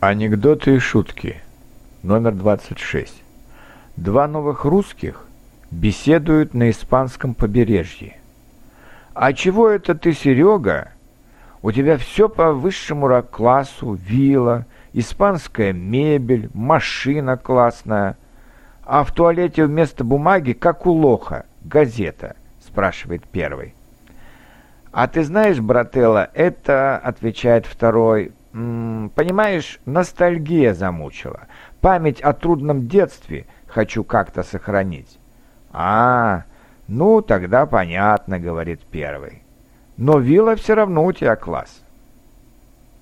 Анекдоты и шутки. Номер 26. Два новых русских беседуют на испанском побережье. «А чего это ты, Серега? У тебя все по высшему классу, вилла, испанская мебель, машина классная. А в туалете вместо бумаги, как у лоха, газета?» – спрашивает первый. «А ты знаешь, брателла, это, — отвечает второй, Понимаешь, ностальгия замучила. Память о трудном детстве хочу как-то сохранить. А, ну тогда понятно, говорит первый. Но вилла все равно у тебя класс.